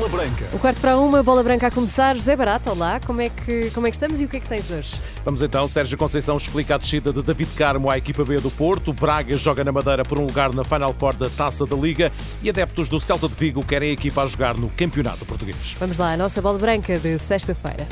Bola Branca. O quarto para uma, bola branca a começar. José Barata, olá, como é, que, como é que estamos e o que é que tens hoje? Vamos então, Sérgio Conceição explica a descida de David Carmo à equipa B do Porto. Braga joga na Madeira por um lugar na Final Four da Taça da Liga e adeptos do Celta de Vigo querem a equipa a jogar no Campeonato Português. Vamos lá, a nossa bola branca de sexta-feira.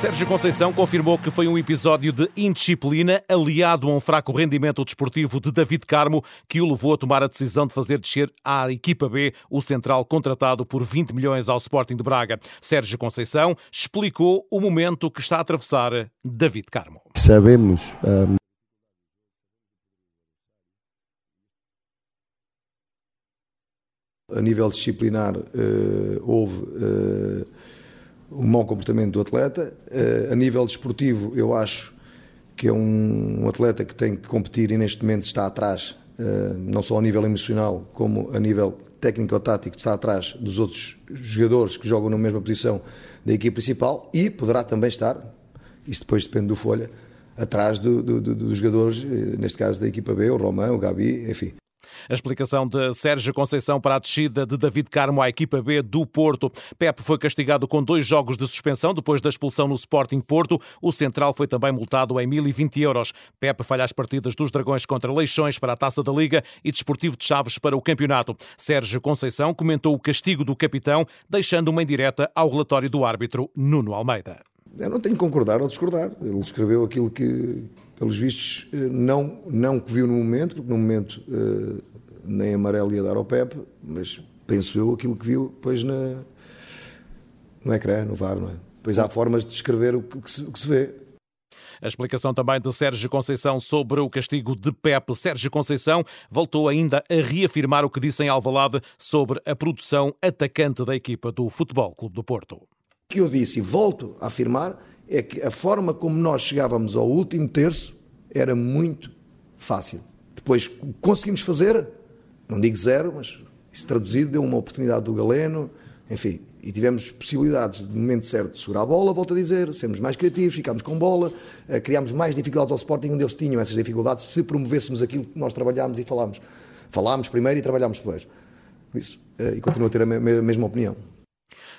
Sérgio Conceição confirmou que foi um episódio de indisciplina aliado a um fraco rendimento desportivo de David Carmo que o levou a tomar a decisão de fazer descer à equipa B o central contratado por 20 milhões ao Sporting de Braga. Sérgio Conceição explicou o momento que está a atravessar David Carmo. Sabemos um... A nível disciplinar, uh, houve uh, um mau comportamento do atleta. Uh, a nível desportivo, eu acho que é um, atleta que tem que competir e neste momento está atrás, não só a nível emocional, como a nível técnico-tático, está atrás dos outros jogadores que jogam na mesma posição da equipe principal e poderá também estar, isso depois depende do Folha, atrás do, do, do, dos jogadores, neste caso da equipa B, o Romão, o Gabi, enfim. A explicação de Sérgio Conceição para a descida de David Carmo à equipa B do Porto. Pep foi castigado com dois jogos de suspensão depois da expulsão no Sporting Porto. O Central foi também multado em 1020 euros. Pep falha as partidas dos Dragões contra Leixões para a Taça da Liga e Desportivo de Chaves para o campeonato. Sérgio Conceição comentou o castigo do capitão, deixando uma indireta ao relatório do árbitro Nuno Almeida. Eu não tenho que concordar ou discordar. Ele escreveu aquilo que, pelos vistos, não, não que viu no momento, porque no momento uh, nem amarelo ia dar ao Pepe, mas penso eu aquilo que viu depois na, no ecrã, no VAR, não é? Pois há formas de descrever o que, se, o que se vê. A explicação também de Sérgio Conceição sobre o castigo de Pepe. Sérgio Conceição voltou ainda a reafirmar o que disse em Alvalade sobre a produção atacante da equipa do Futebol Clube do Porto. O que eu disse e volto a afirmar é que a forma como nós chegávamos ao último terço era muito fácil. Depois conseguimos fazer, não digo zero, mas isso traduzido deu uma oportunidade do Galeno, enfim, e tivemos possibilidades de momento certo de segurar a bola, volto a dizer, sermos mais criativos, ficámos com bola, eh, criámos mais dificuldades ao Sporting, onde eles tinham essas dificuldades, se promovêssemos aquilo que nós trabalhámos e falámos. Falámos primeiro e trabalhámos depois. Por isso, eh, e continuo a ter a mesma opinião.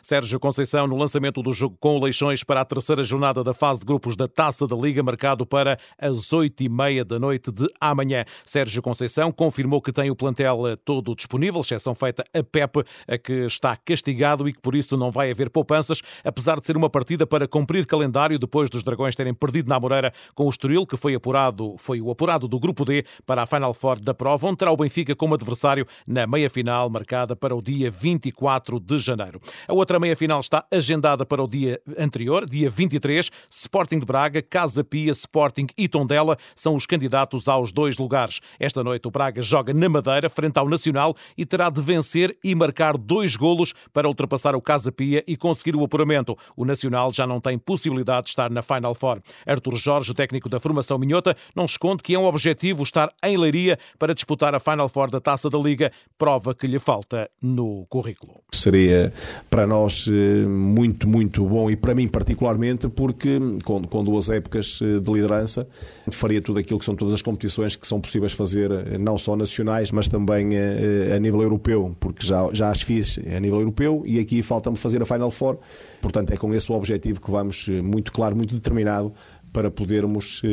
Sérgio Conceição no lançamento do jogo com o Leixões para a terceira jornada da fase de grupos da Taça da Liga, marcado para as oito e meia da noite de amanhã. Sérgio Conceição confirmou que tem o plantel todo disponível, exceção feita a Pepe, a que está castigado e que por isso não vai haver poupanças, apesar de ser uma partida para cumprir calendário depois dos Dragões terem perdido na Moreira com o Estoril, que foi apurado, foi o apurado do grupo D para a Final Four da prova, onde terá o Benfica como adversário na meia-final, marcada para o dia 24 de janeiro. A outra outra meia-final está agendada para o dia anterior, dia 23. Sporting de Braga, Casa Pia, Sporting e Tondela são os candidatos aos dois lugares. Esta noite o Braga joga na Madeira, frente ao Nacional, e terá de vencer e marcar dois golos para ultrapassar o Casa Pia e conseguir o apuramento. O Nacional já não tem possibilidade de estar na Final Four. Artur Jorge, o técnico da formação minhota, não esconde que é um objetivo estar em Leiria para disputar a Final Four da Taça da Liga, prova que lhe falta no currículo. Seria para nós nós eh, muito, muito bom e para mim particularmente porque com, com duas épocas eh, de liderança faria tudo aquilo que são todas as competições que são possíveis fazer eh, não só nacionais mas também a, a nível europeu porque já, já as fiz a nível europeu e aqui falta-me fazer a Final Four portanto é com esse o objetivo que vamos muito claro, muito determinado para podermos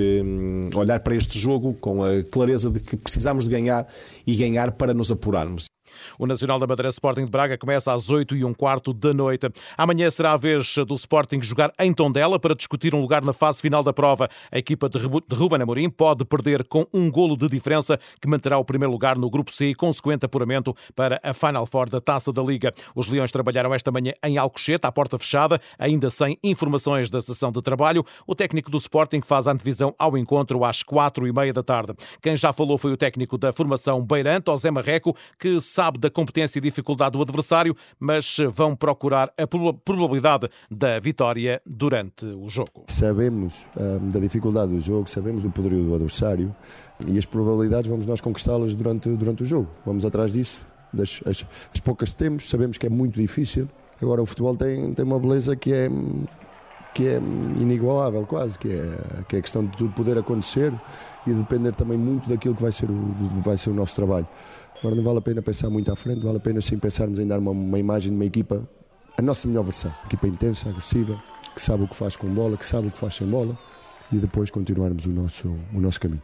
olhar para este jogo com a clareza de que precisamos de ganhar e ganhar para nos apurarmos. O Nacional da Madeira Sporting de Braga começa às 8 e um quarto da noite. Amanhã será a vez do Sporting jogar em Tondela para discutir um lugar na fase final da prova. A equipa de Ruben Amorim pode perder com um golo de diferença que manterá o primeiro lugar no Grupo C e consequente apuramento para a Final Four da Taça da Liga. Os Leões trabalharam esta manhã em Alcochete, à porta fechada, ainda sem informações da sessão de trabalho. O técnico do Sporting faz a antevisão ao encontro às quatro e meia da tarde. Quem já falou foi o técnico da formação Beirante, José Marreco, que sabe da competência e dificuldade do adversário, mas vão procurar a probabilidade da vitória durante o jogo. Sabemos um, da dificuldade do jogo, sabemos do poderio do adversário e as probabilidades vamos nós conquistá-las durante, durante o jogo. Vamos atrás disso, das, as, as poucas que temos, sabemos que é muito difícil. Agora o futebol tem, tem uma beleza que é que é inigualável quase, que é, que é a questão de tudo poder acontecer e depender também muito daquilo que vai ser o, vai ser o nosso trabalho. Agora não vale a pena pensar muito à frente, vale a pena sim pensarmos em dar uma, uma imagem de uma equipa, a nossa melhor versão. Equipa intensa, agressiva, que sabe o que faz com bola, que sabe o que faz sem bola e depois continuarmos o nosso, o nosso caminho.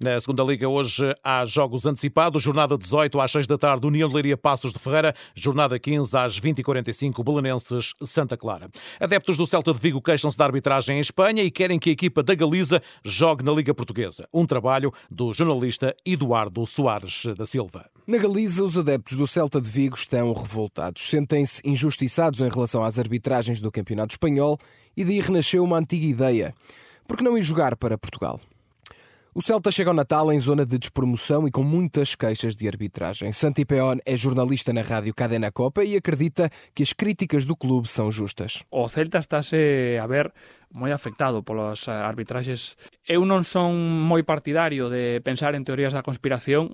Na segunda Liga, hoje há jogos antecipados. Jornada 18 às 6 da tarde, União de Leiria Passos de Ferreira. Jornada 15 às 20h45, Belenenses Santa Clara. Adeptos do Celta de Vigo queixam-se da arbitragem em Espanha e querem que a equipa da Galiza jogue na Liga Portuguesa. Um trabalho do jornalista Eduardo Soares da Silva. Na Galiza, os adeptos do Celta de Vigo estão revoltados. Sentem-se injustiçados em relação às arbitragens do Campeonato Espanhol e daí renasceu uma antiga ideia. Por que não ir jogar para Portugal? O Celta chega ao Natal em zona de despromoção e com muitas queixas de arbitragem. Santi Peón é jornalista na rádio Cadena Copa e acredita que as críticas do clube são justas. O Celta estáse a ver moi afectado polas arbitraxes. Eu non son moi partidario de pensar en teorías da conspiración,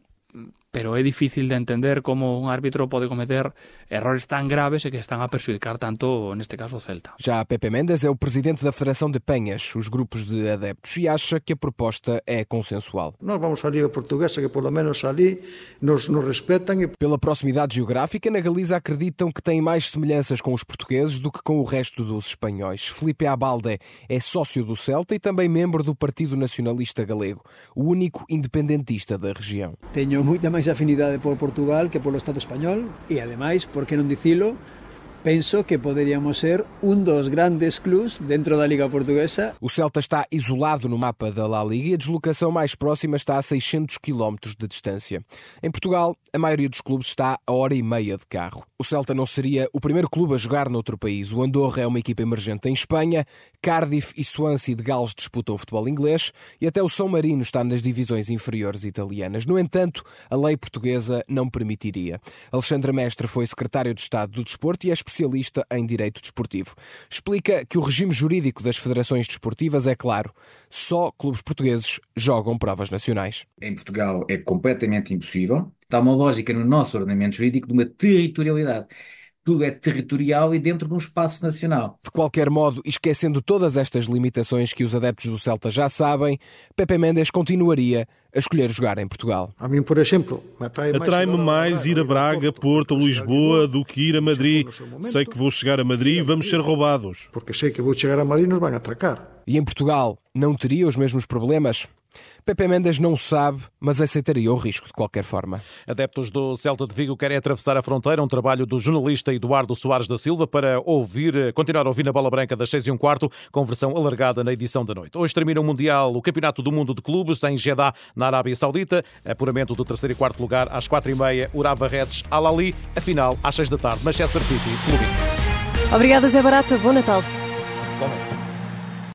pero é difícil de entender como un árbitro pode cometer errores tan graves e que están a perjudicar tanto, neste caso, o Celta. Já Pepe Mendes é o presidente da Federação de Penhas, os grupos de adeptos, e acha que a proposta é consensual. Nós vamos à Liga Portuguesa, que pelo menos ali nos, nos respeitam. E... Pela proximidade geográfica, na Galiza acreditam que tem mais semelhanças com os portugueses do que com o resto dos espanhóis. Felipe Abalde é sócio do Celta e também membro do Partido Nacionalista Galego, o único independentista da região. Tenho muita mais máis afinidade por Portugal que polo Estado español e ademais, por que non dicilo, penso que poderíamos ser um dos grandes clubes dentro da Liga Portuguesa. O Celta está isolado no mapa da La Liga e a deslocação mais próxima está a 600 km de distância. Em Portugal, a maioria dos clubes está a hora e meia de carro. O Celta não seria o primeiro clube a jogar noutro país. O Andorra é uma equipa emergente em Espanha, Cardiff e Swansea de Gales disputam o futebol inglês e até o São Marino está nas divisões inferiores italianas. No entanto, a lei portuguesa não permitiria. Alexandre Mestre foi secretário de Estado do Desporto e é especialista em direito desportivo. Explica que o regime jurídico das federações desportivas é claro: só clubes portugueses jogam provas nacionais. Em Portugal é completamente impossível. Está uma lógica no nosso ordenamento jurídico de uma territorialidade tudo é territorial e dentro de um espaço nacional. De qualquer modo, esquecendo todas estas limitações que os adeptos do Celta já sabem, Pepe Mendes continuaria a escolher jogar em Portugal. A mim, por exemplo, atrai-me mais ir a Braga, Porto ou Lisboa do que ir a Madrid. Sei que vou chegar a Madrid e vamos ser roubados. Porque sei que vou chegar a Madrid e nos vão atracar. E em Portugal não teria os mesmos problemas? Pepe Mendes não sabe, mas aceitaria o risco de qualquer forma. Adeptos do Celta de Vigo querem atravessar a fronteira, um trabalho do jornalista Eduardo Soares da Silva para ouvir, continuar a ouvir na Bola Branca das 6 e um quarto, com versão alargada na edição da noite. Hoje termina o Mundial, o Campeonato do Mundo de Clubes, em Jeddah, na Arábia Saudita. Apuramento do terceiro e quarto lugar às quatro e meia, Urava Reds, Al-Ali. A final às seis da tarde, Manchester City, Fluminense. Obrigada, Zé Barata. Bom Natal. Bom